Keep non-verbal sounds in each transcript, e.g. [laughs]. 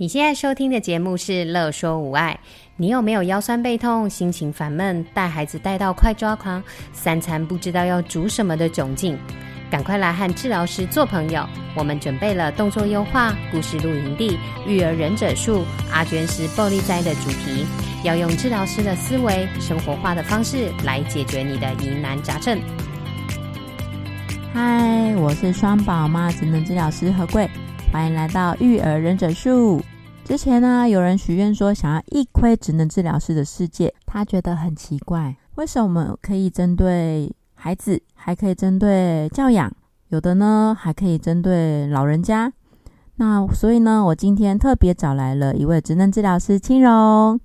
你现在收听的节目是《乐说无碍》。你有没有腰酸背痛、心情烦闷、带孩子带到快抓狂、三餐不知道要煮什么的窘境？赶快来和治疗师做朋友。我们准备了动作优化、故事露营地、育儿忍者术、阿娟师暴力灾的主题，要用治疗师的思维、生活化的方式来解决你的疑难杂症。嗨，我是双宝妈职能治疗师何贵。欢迎来到育儿忍者术。之前呢，有人许愿说想要一窥职能治疗师的世界，他觉得很奇怪，为什么我们可以针对孩子，还可以针对教养，有的呢还可以针对老人家。那所以呢，我今天特别找来了一位职能治疗师青蓉，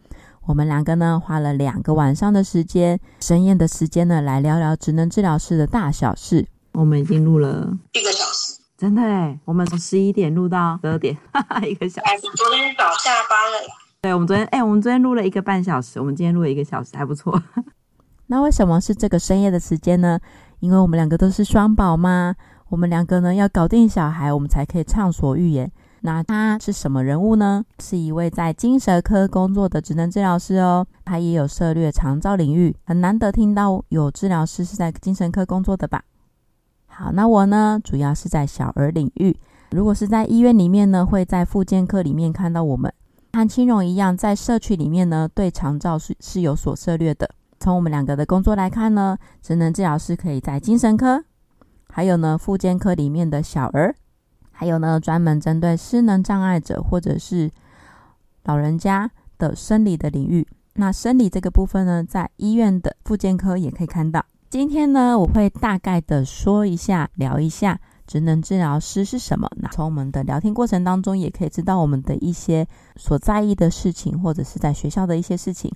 我们两个呢花了两个晚上的时间，深夜的时间呢来聊聊职能治疗师的大小事。我们已经录了一个小时。真的哎，我们从十一点录到十二点，哈哈，一个小时。我昨天早下班了。对，我们昨天，哎，我们昨天录了一个半小时，我们今天录了一个小时，还不错。[laughs] 那为什么是这个深夜的时间呢？因为我们两个都是双宝妈，我们两个呢要搞定小孩，我们才可以畅所欲言。那他是什么人物呢？是一位在精神科工作的职能治疗师哦，他也有涉猎长照领域，很难得听到有治疗师是在精神科工作的吧。好，那我呢，主要是在小儿领域。如果是在医院里面呢，会在复健科里面看到我们。和青蓉一样，在社区里面呢，对长照是是有所涉猎的。从我们两个的工作来看呢，职能治疗师可以在精神科，还有呢，复健科里面的小儿，还有呢，专门针对失能障碍者或者是老人家的生理的领域。那生理这个部分呢，在医院的复健科也可以看到。今天呢，我会大概的说一下，聊一下职能治疗师是什么。那从我们的聊天过程当中，也可以知道我们的一些所在意的事情，或者是在学校的一些事情。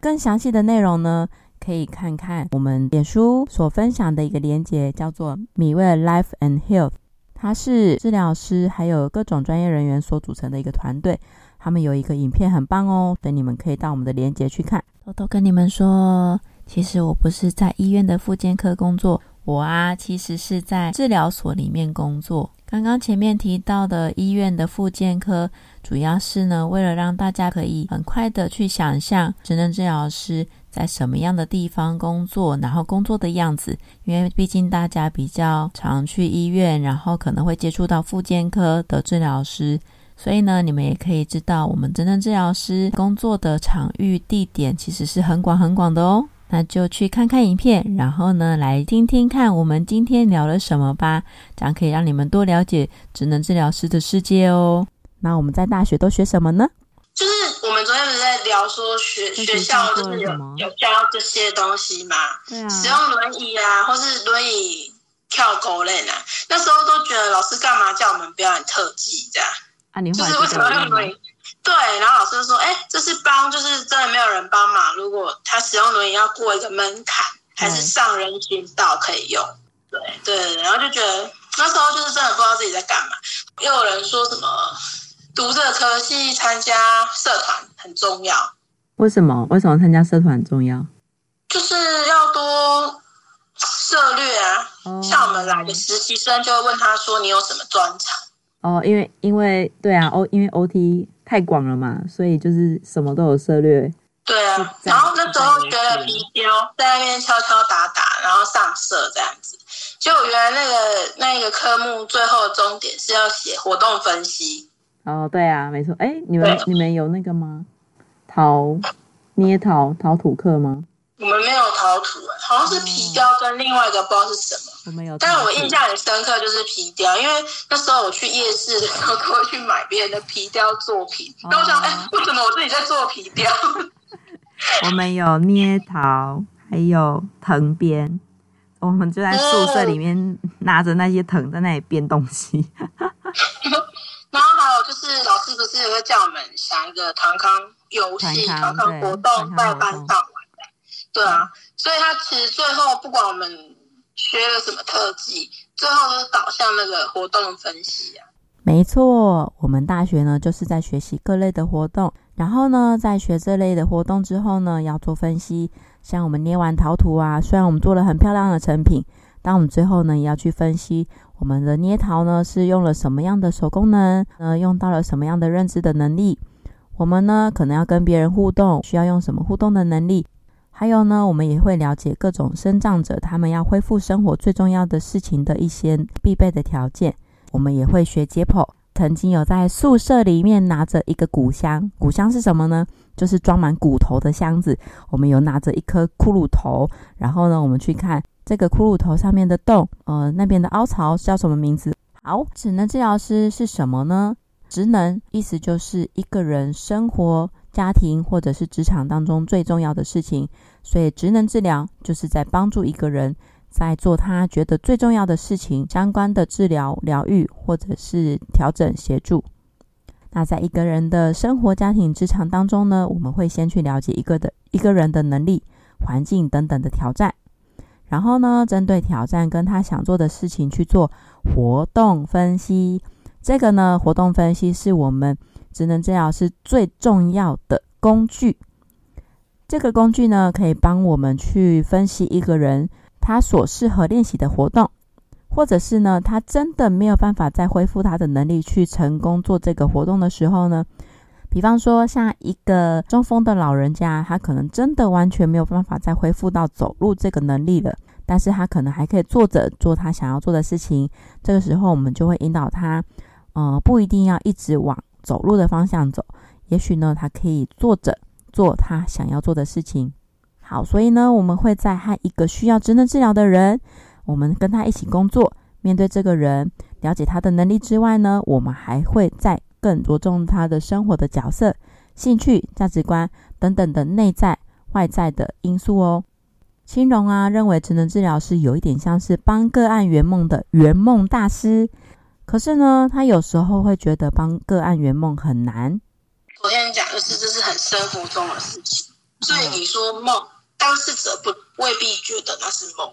更详细的内容呢，可以看看我们脸书所分享的一个连结，叫做米味 Life and Health。它是治疗师还有各种专业人员所组成的一个团队。他们有一个影片很棒哦，等你们可以到我们的连结去看。偷偷跟你们说。其实我不是在医院的复健科工作，我啊其实是在治疗所里面工作。刚刚前面提到的医院的复健科，主要是呢为了让大家可以很快的去想象职能治疗师在什么样的地方工作，然后工作的样子。因为毕竟大家比较常去医院，然后可能会接触到复健科的治疗师，所以呢你们也可以知道，我们职能治疗师工作的场域地点其实是很广很广的哦。那就去看看影片，然后呢，来听听看我们今天聊了什么吧，这样可以让你们多了解职能治疗师的世界哦。那我们在大学都学什么呢？就是我们昨天不是在聊说学学校就是有有教这些东西嘛？对啊。使用轮椅啊，或是轮椅跳狗链啊，那时候都觉得老师干嘛叫我们表演特技这样？啊，你就是为什么要用轮椅？对，然后老师就说：“哎，这是帮，就是真的没有人帮忙。如果他使用轮椅要过一个门槛，还是上人行道可以用。对”对对，然后就觉得那时候就是真的不知道自己在干嘛。又有人说什么读这个科系参加社团很重要。为什么？为什么参加社团很重要？就是要多涉略啊。哦、像我们来的实习生就会问他说：“你有什么专长？”哦，因为因为对啊，O 因为 OT。太广了嘛，所以就是什么都有涉略。对啊，然后那时候学了皮雕，在那边敲敲打打，然后上色这样子。就原来那个那个科目最后的终点是要写活动分析。哦，对啊，没错。哎，你们你们有那个吗？陶捏陶陶土课吗？我们没有陶土，好像是皮雕跟另外一个不知道是什么。我没有，但是我印象很深刻，就是皮雕，因为那时候我去夜市的时候，都会去买别人的皮雕作品。然后我想，哎，为什么我自己在做皮雕？[laughs] 我们有捏陶，还有藤编，我们就在宿舍里面拿着那些藤在那里编东西。[laughs] 然后还有就是老师不是也会叫我们想一个团康游戏、团康活动在班上？对啊，所以他其实最后不管我们。学了什么特技，最后都是导向那个活动分析啊。没错，我们大学呢就是在学习各类的活动，然后呢，在学这类的活动之后呢，要做分析。像我们捏完陶土啊，虽然我们做了很漂亮的成品，但我们最后呢，也要去分析我们的捏陶呢是用了什么样的手功能，呃，用到了什么样的认知的能力。我们呢可能要跟别人互动，需要用什么互动的能力？还有呢，我们也会了解各种身障者他们要恢复生活最重要的事情的一些必备的条件。我们也会学解剖。曾经有在宿舍里面拿着一个骨箱，骨箱是什么呢？就是装满骨头的箱子。我们有拿着一颗骷髅头，然后呢，我们去看这个骷髅头上面的洞，呃，那边的凹槽叫什么名字？好，职能治疗师是什么呢？职能意思就是一个人生活、家庭或者是职场当中最重要的事情，所以职能治疗就是在帮助一个人。在做他觉得最重要的事情相关的治疗、疗愈或者是调整协助。那在一个人的生活、家庭、职场当中呢，我们会先去了解一个的一个人的能力、环境等等的挑战，然后呢，针对挑战跟他想做的事情去做活动分析。这个呢，活动分析是我们职能治疗师最重要的工具。这个工具呢，可以帮我们去分析一个人。他所适合练习的活动，或者是呢，他真的没有办法再恢复他的能力去成功做这个活动的时候呢，比方说像一个中风的老人家，他可能真的完全没有办法再恢复到走路这个能力了，但是他可能还可以坐着做他想要做的事情。这个时候，我们就会引导他，呃，不一定要一直往走路的方向走，也许呢，他可以坐着做他想要做的事情。好，所以呢，我们会在和一个需要职能治疗的人，我们跟他一起工作，面对这个人，了解他的能力之外呢，我们还会再更着重他的生活的角色、兴趣、价值观等等的内在、外在的因素哦。青龙啊，认为职能治疗师有一点像是帮个案圆梦的圆梦大师，可是呢，他有时候会觉得帮个案圆梦很难。昨天讲的是，这是很生活中的事情，所以你说梦。当事者不未必觉得那是梦，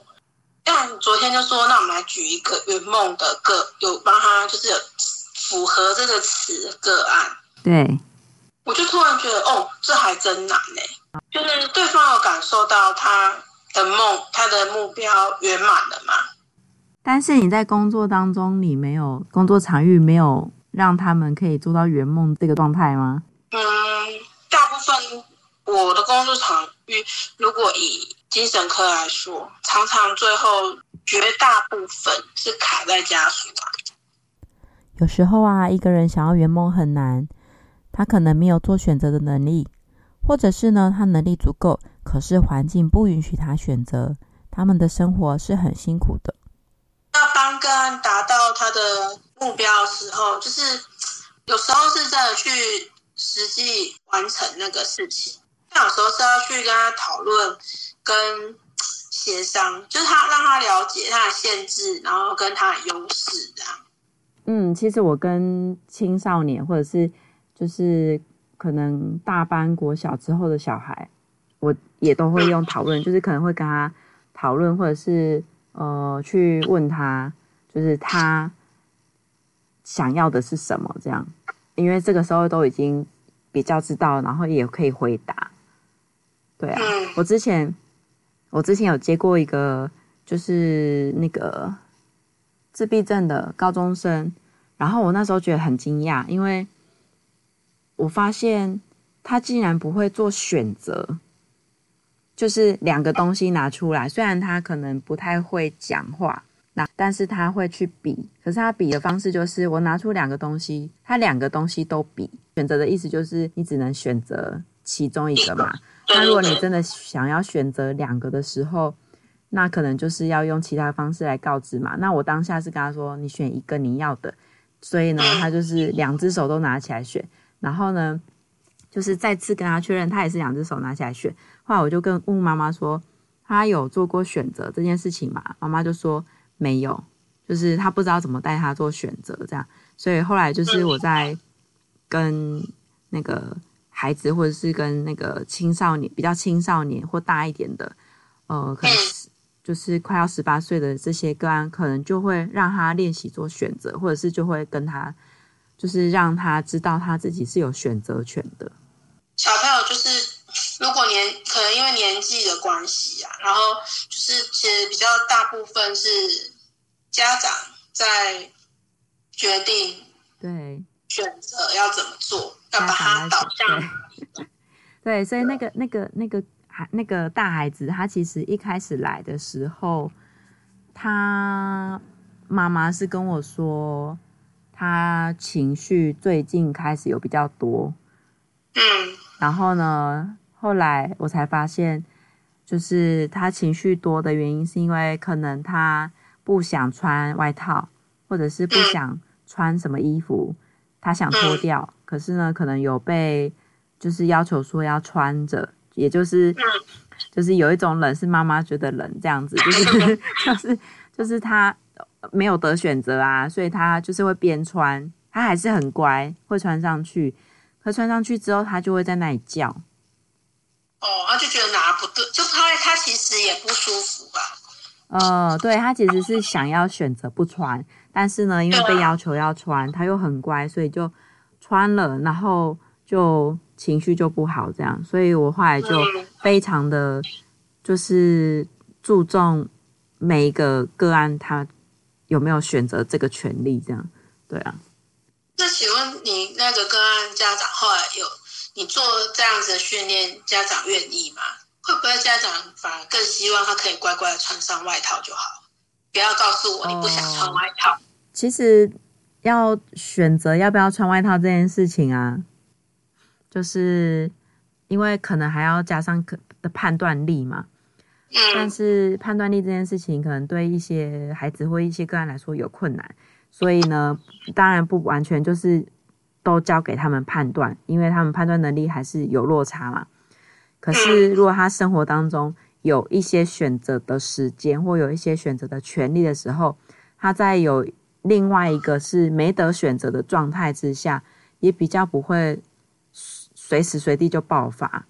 但昨天就说，那我们来举一个圆梦的个，有帮他就是有符合这个词的个案。对，我就突然觉得，哦，这还真难呢。就是对方有感受到他的梦，他的目标圆满了吗？但是你在工作当中，你没有工作场域没有让他们可以做到圆梦这个状态吗？嗯，大部分我的工作场域。如果以精神科来说，常常最后绝大部分是卡在家属啊。有时候啊，一个人想要圆梦很难，他可能没有做选择的能力，或者是呢，他能力足够，可是环境不允许他选择，他们的生活是很辛苦的。要帮个案达到他的目标的时候，就是有时候是真的去实际完成那个事情。有时候是要去跟他讨论、跟协商，就是他让他了解他的限制，然后跟他的优势这样。嗯，其实我跟青少年或者是就是可能大班国小之后的小孩，我也都会用讨论，就是可能会跟他讨论，或者是呃去问他，就是他想要的是什么这样，因为这个时候都已经比较知道，然后也可以回答。对啊，我之前我之前有接过一个，就是那个自闭症的高中生，然后我那时候觉得很惊讶，因为我发现他竟然不会做选择，就是两个东西拿出来，虽然他可能不太会讲话，那但是他会去比，可是他比的方式就是我拿出两个东西，他两个东西都比，选择的意思就是你只能选择其中一个嘛。那如果你真的想要选择两个的时候，那可能就是要用其他方式来告知嘛。那我当下是跟他说，你选一个你要的，所以呢，他就是两只手都拿起来选。然后呢，就是再次跟他确认，他也是两只手拿起来选。后来我就跟问妈妈说，他有做过选择这件事情嘛？妈妈就说没有，就是他不知道怎么带他做选择这样。所以后来就是我在跟那个。孩子，或者是跟那个青少年，比较青少年或大一点的，呃，可能就是快要十八岁的这些个案，可能就会让他练习做选择，或者是就会跟他，就是让他知道他自己是有选择权的。小朋友就是，如果果年可能因为年纪的关系啊，然后就是其实比较大部分是家长在决定，对，选择要怎么做，要把它导向对，[laughs] 对，所以那个那个那个孩那个大孩子，他其实一开始来的时候，他妈妈是跟我说，他情绪最近开始有比较多，嗯，然后呢，后来我才发现，就是他情绪多的原因，是因为可能他不想穿外套，或者是不想穿什么衣服，他想脱掉，可是呢，可能有被就是要求说要穿着，也就是就是有一种冷是妈妈觉得冷这样子，就是 [laughs] 就是就是他没有得选择啊，所以他就是会边穿，他还是很乖，会穿上去，可穿上去之后，他就会在那里叫。就觉得哪不对，就他他其实也不舒服吧？呃，对，他其实是想要选择不穿，但是呢，因为被要求要穿，他又很乖，所以就穿了，然后就情绪就不好，这样。所以我后来就非常的，就是注重每一个个案他有没有选择这个权利，这样。对啊。那请问你那个个案家长后来有？你做这样子的训练，家长愿意吗？会不会家长反而更希望他可以乖乖的穿上外套就好？不要告诉我你不想穿外套。哦，其实要选择要不要穿外套这件事情啊，就是因为可能还要加上可的判断力嘛。嗯。但是判断力这件事情，可能对一些孩子或一些个案来说有困难，所以呢，当然不完全就是。都交给他们判断，因为他们判断能力还是有落差嘛。可是，如果他生活当中有一些选择的时间，或有一些选择的权利的时候，他在有另外一个是没得选择的状态之下，也比较不会随时随地就爆发。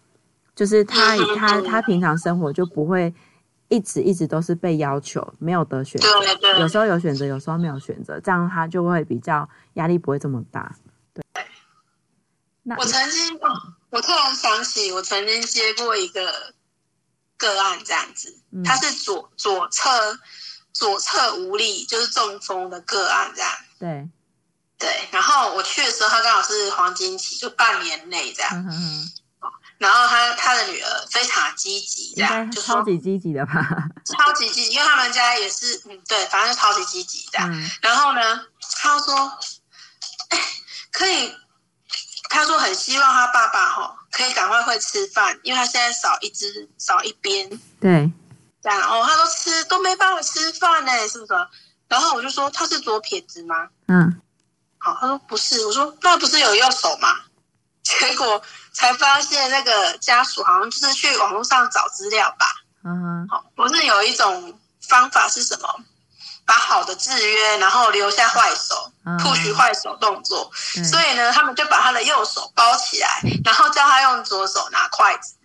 就是他他他平常生活就不会一直一直都是被要求，没有得选择。有时候有选择，有时候没有选择，这样他就会比较压力不会这么大。我曾经，我突然想起，我曾经接过一个个案，这样子，他是左左侧左侧无力，就是中风的个案，这样。对，对。然后我去的时候，他刚好是黄金期，就半年内这样。嗯嗯。然后他他的女儿非常积极，这样，就超级积极的吧？[laughs] 超级积极，因为他们家也是，嗯，对，反正就超级积极这样。嗯、然后呢，他说，哎，可以。他说很希望他爸爸哈可以赶快会吃饭，因为他现在少一只少一边。对，这样哦，他说吃都没办法吃饭呢，是不是？然后我就说他是左撇子吗？嗯，好，他说不是。我说那不是有右手吗？[laughs] 结果才发现那个家属好像就是去网络上找资料吧。嗯哼，好，不是有一种方法是什么？把好的制约，然后留下坏手，不许坏手动作。所以呢，他们就把他的右手包起来，然后叫他用左手拿筷子。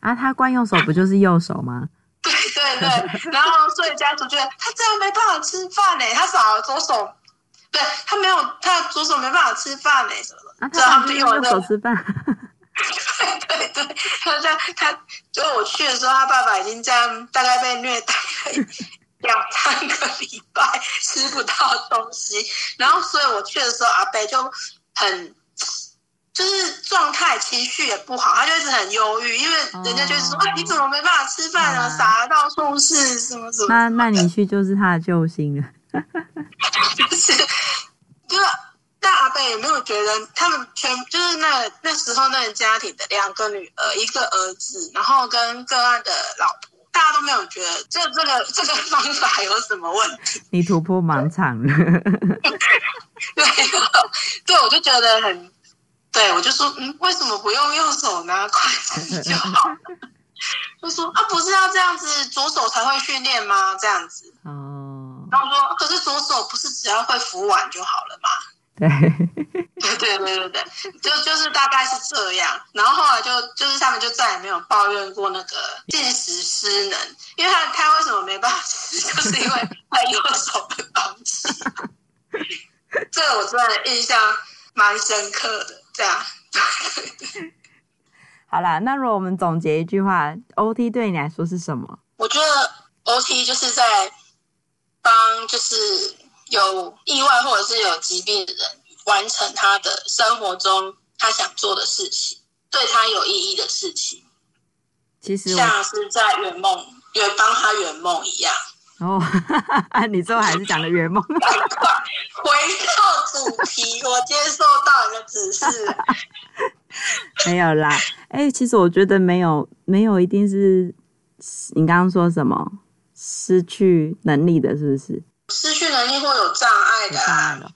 啊，他惯用手不就是右手吗？[laughs] 对对对。然后，所以家族觉得他这样没办法吃饭呢，他少了左手，对他没有，他左手没办法吃饭呢，什么的。啊，他们就用右手吃饭。[laughs] 对对对，他这样，他就我去的时候，他爸爸已经这样，大概被虐待了。两三个礼拜吃不到东西，[laughs] 然后所以我去的时候，阿贝就很就是状态、情绪也不好，他就一直很忧郁，因为人家就是说：“啊，你怎么没办法吃饭呢？洒到处是什么什么。”那那你去就是他的救星了。[laughs] 就是，就那阿贝有没有觉得他们全就是那那时候那个家庭的两个女儿，一个儿子，然后跟个案的老婆。都没有觉得这这个这个方法有什么问题？你突破盲场了。对，[laughs] 对，我就觉得很，对我就说，嗯，为什么不用右手拿筷子就好？[laughs] 就说啊，不是要这样子，左手才会训练吗？这样子。哦。然后说，可是左手不是只要会扶碗就好了吗？对，[laughs] 对对对对对，就就是大概是这样，然后后来就就是他们就再也没有抱怨过那个进食失能，因为他他为什么没办法吃，就是因为他右手的东西，[laughs] 这个我真的印象蛮深刻的。这样。好啦，那如果我们总结一句话，OT 对你来说是什么？我觉得 OT 就是在帮就是有意外或者是有疾病的人完成他的生活中他想做的事情，对他有意义的事情。其实像是在圆梦，圆帮他圆梦一样。哦，[laughs] 你最后还是讲了圆梦。快回到主题，我接受到你的指示。[laughs] 没有啦，哎、欸，其实我觉得没有，没有一定是你刚刚说什么失去能力的，是不是？失去能力会有障碍的、啊。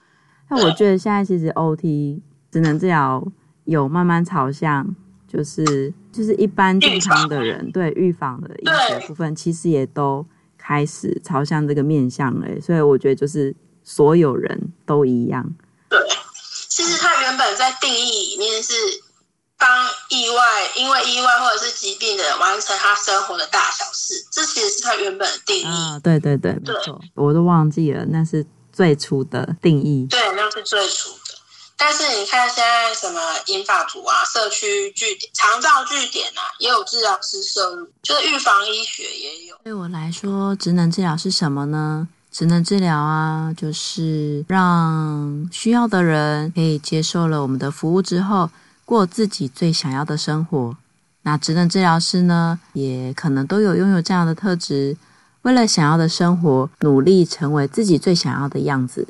那我觉得现在其实 OT 只能治疗有慢慢朝向。就是就是一般健康的人对预防的医学部分，其实也都开始朝向这个面向了，所以我觉得就是所有人都一样。对，其实他原本在定义里面是帮意外，因为意外或者是疾病的人完成他生活的大小事，这其实是他原本的定义。啊，对对对，没错，我都忘记了，那是最初的定义。对，那是最初的。但是你看，现在什么英法族啊、社区据点、长照据点啊，也有治疗师摄入，就是预防医学也有。对我来说，职能治疗是什么呢？职能治疗啊，就是让需要的人可以接受了我们的服务之后，过自己最想要的生活。那职能治疗师呢，也可能都有拥有这样的特质，为了想要的生活，努力成为自己最想要的样子。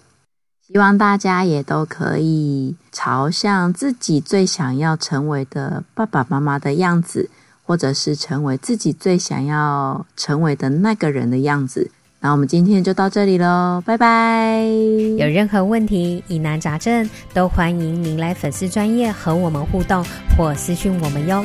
希望大家也都可以朝向自己最想要成为的爸爸妈妈的样子，或者是成为自己最想要成为的那个人的样子。那我们今天就到这里喽，拜拜！有任何问题、疑难杂症，都欢迎您来粉丝专业和我们互动或私讯我们哟。